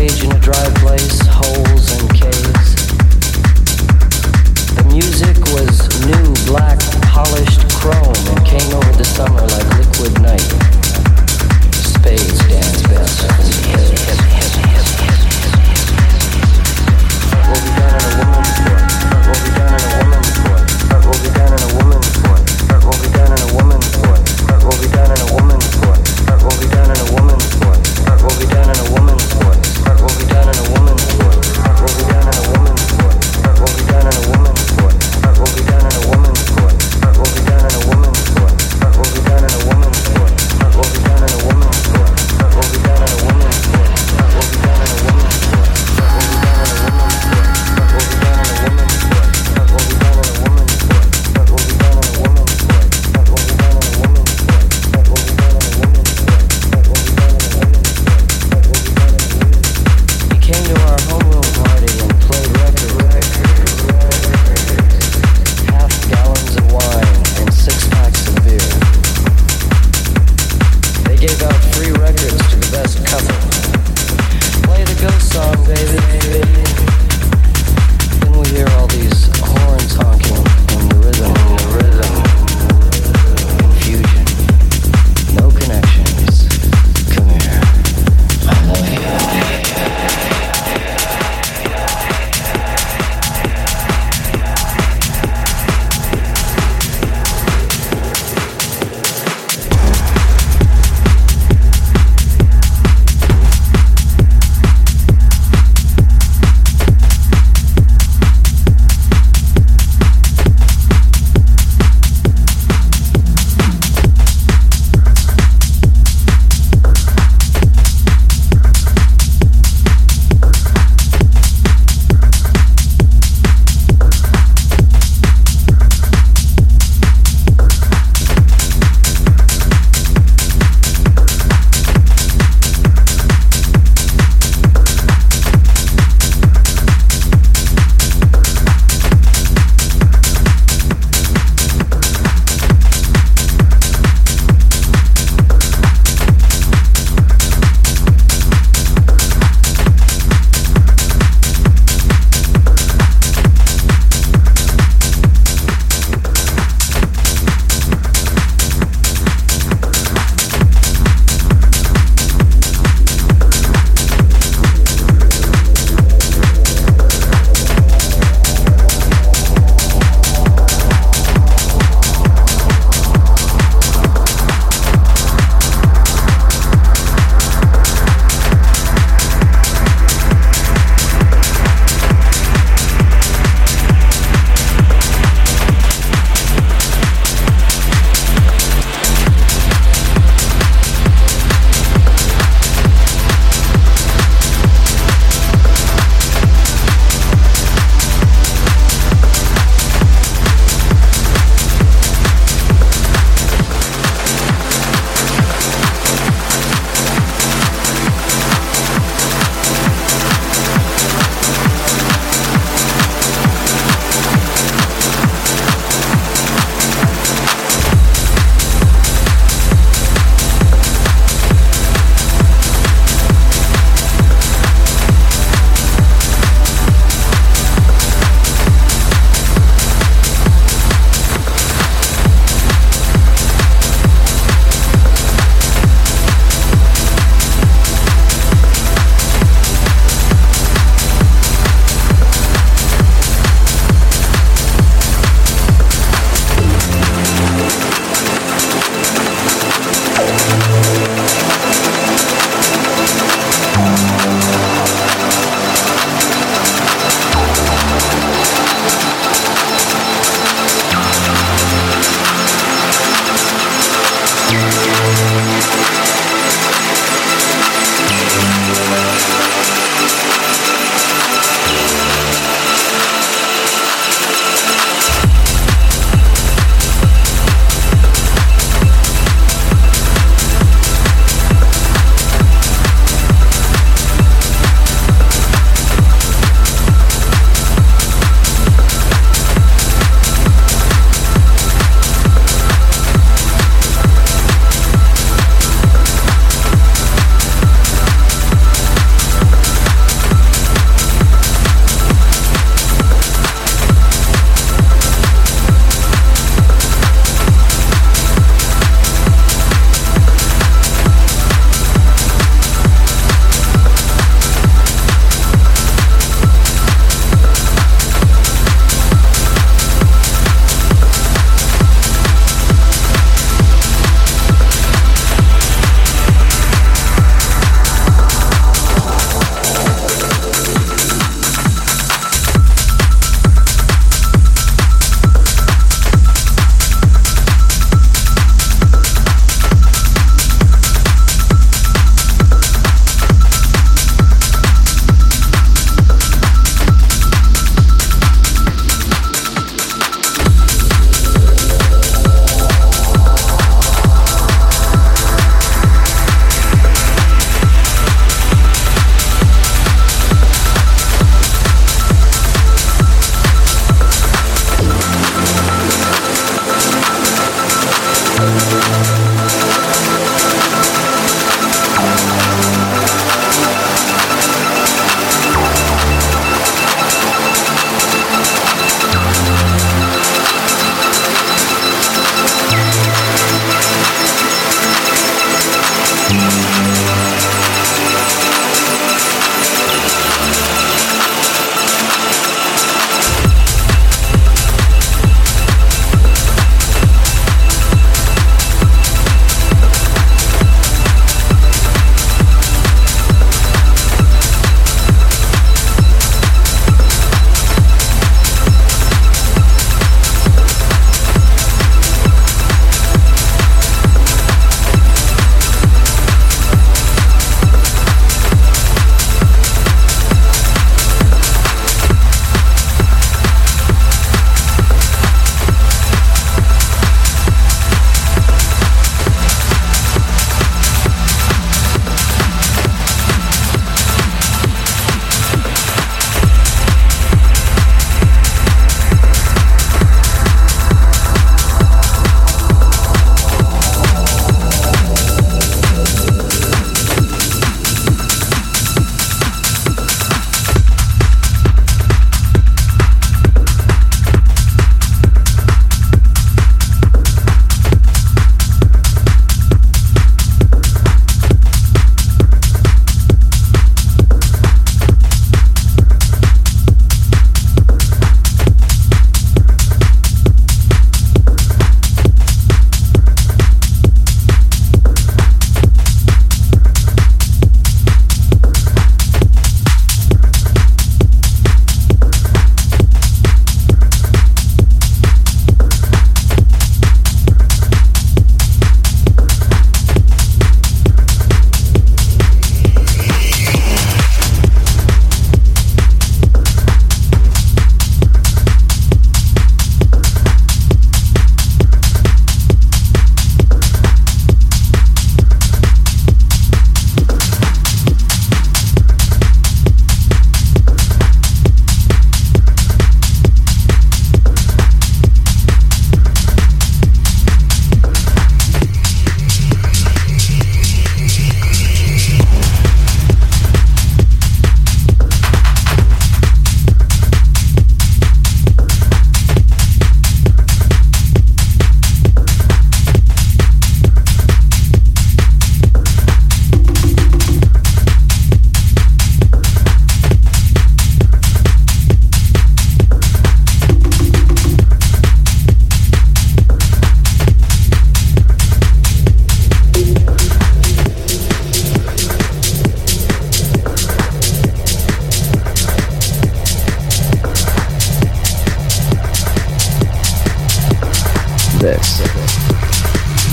in a dry place, holes and caves. The music was new, black, polished chrome and came over the summer like liquid night. Spades dance done in a done in a done in a done in a done in a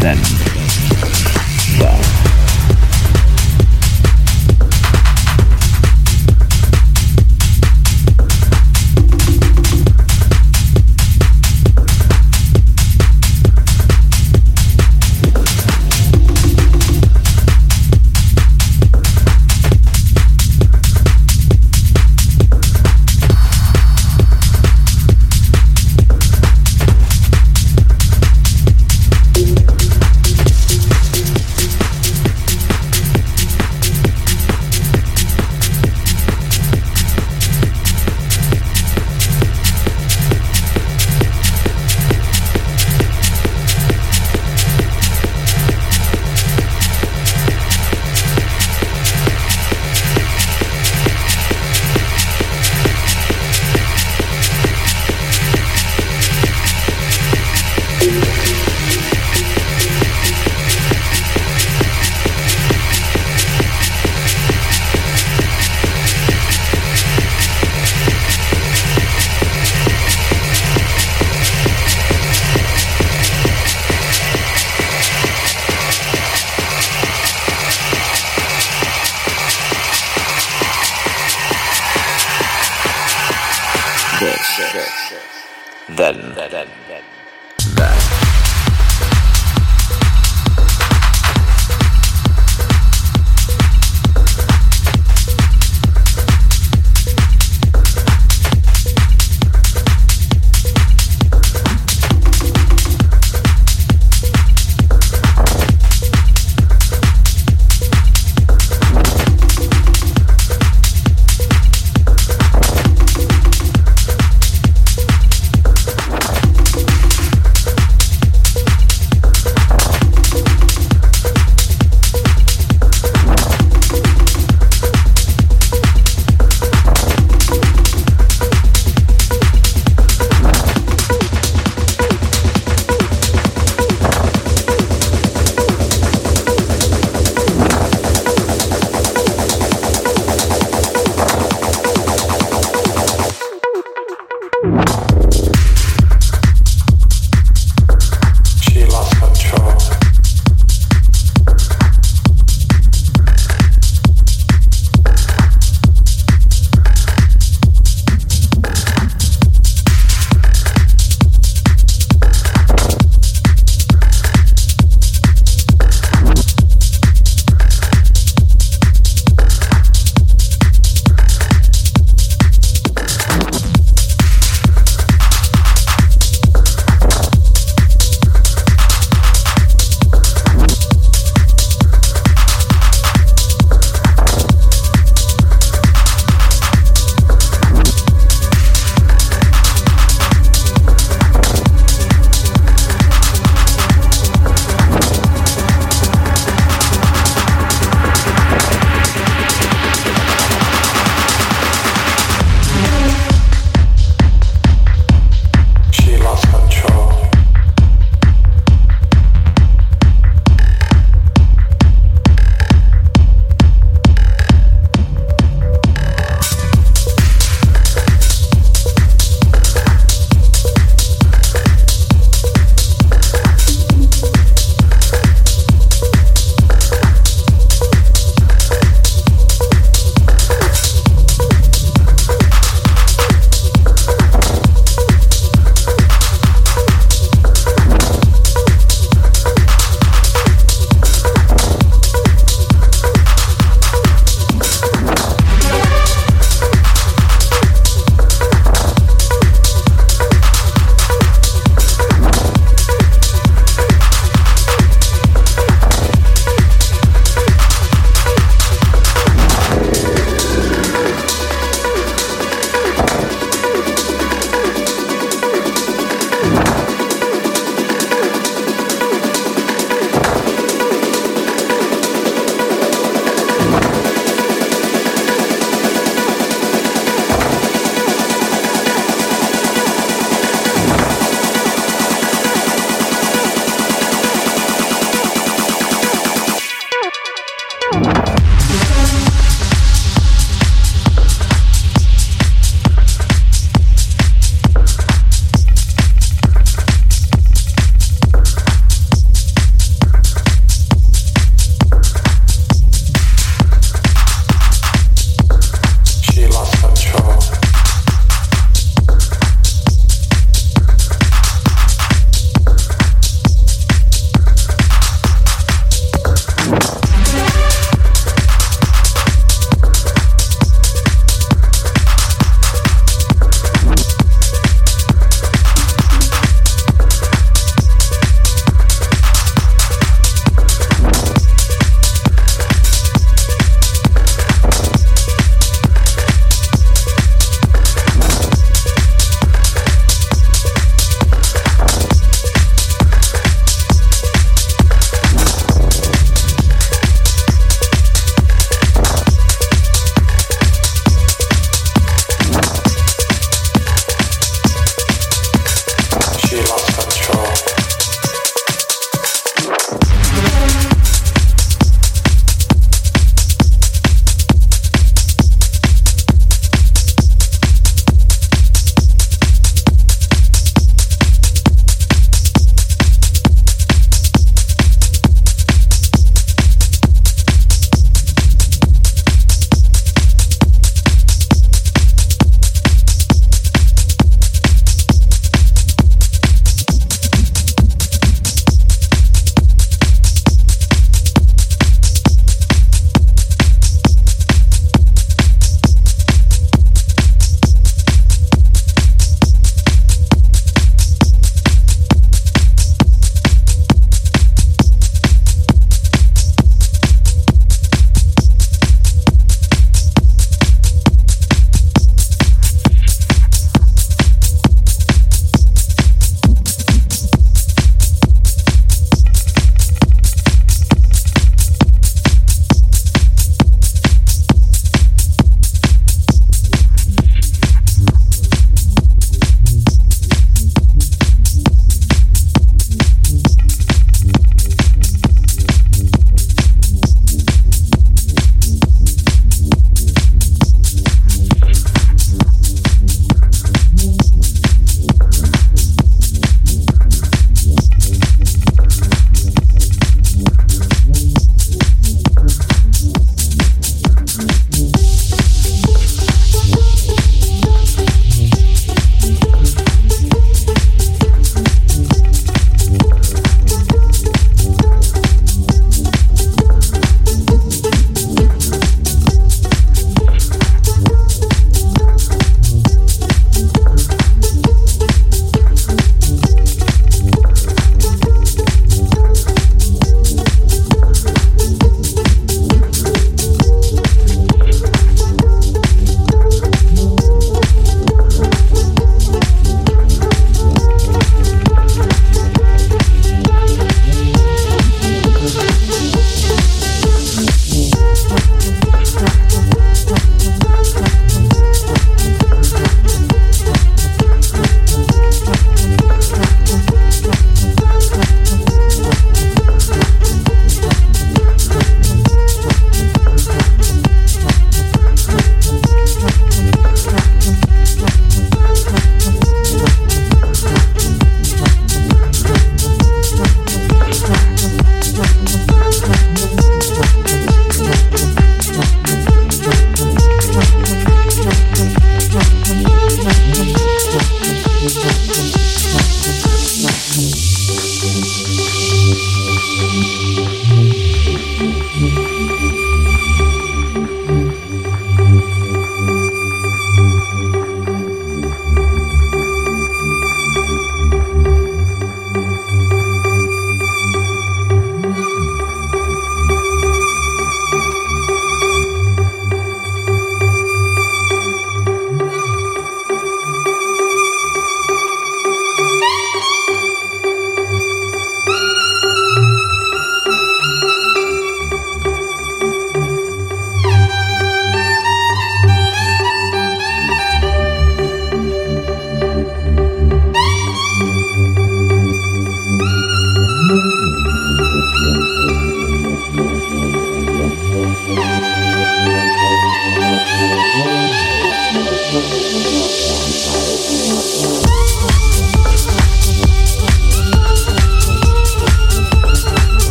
then then,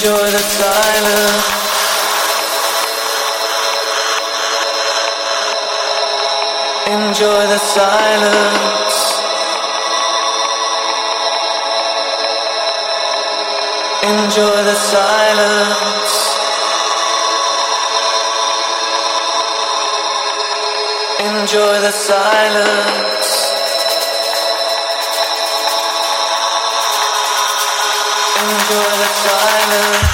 enjoy the silence. Enjoy the silence. Enjoy the silence. Enjoy the silence. Enjoy the silence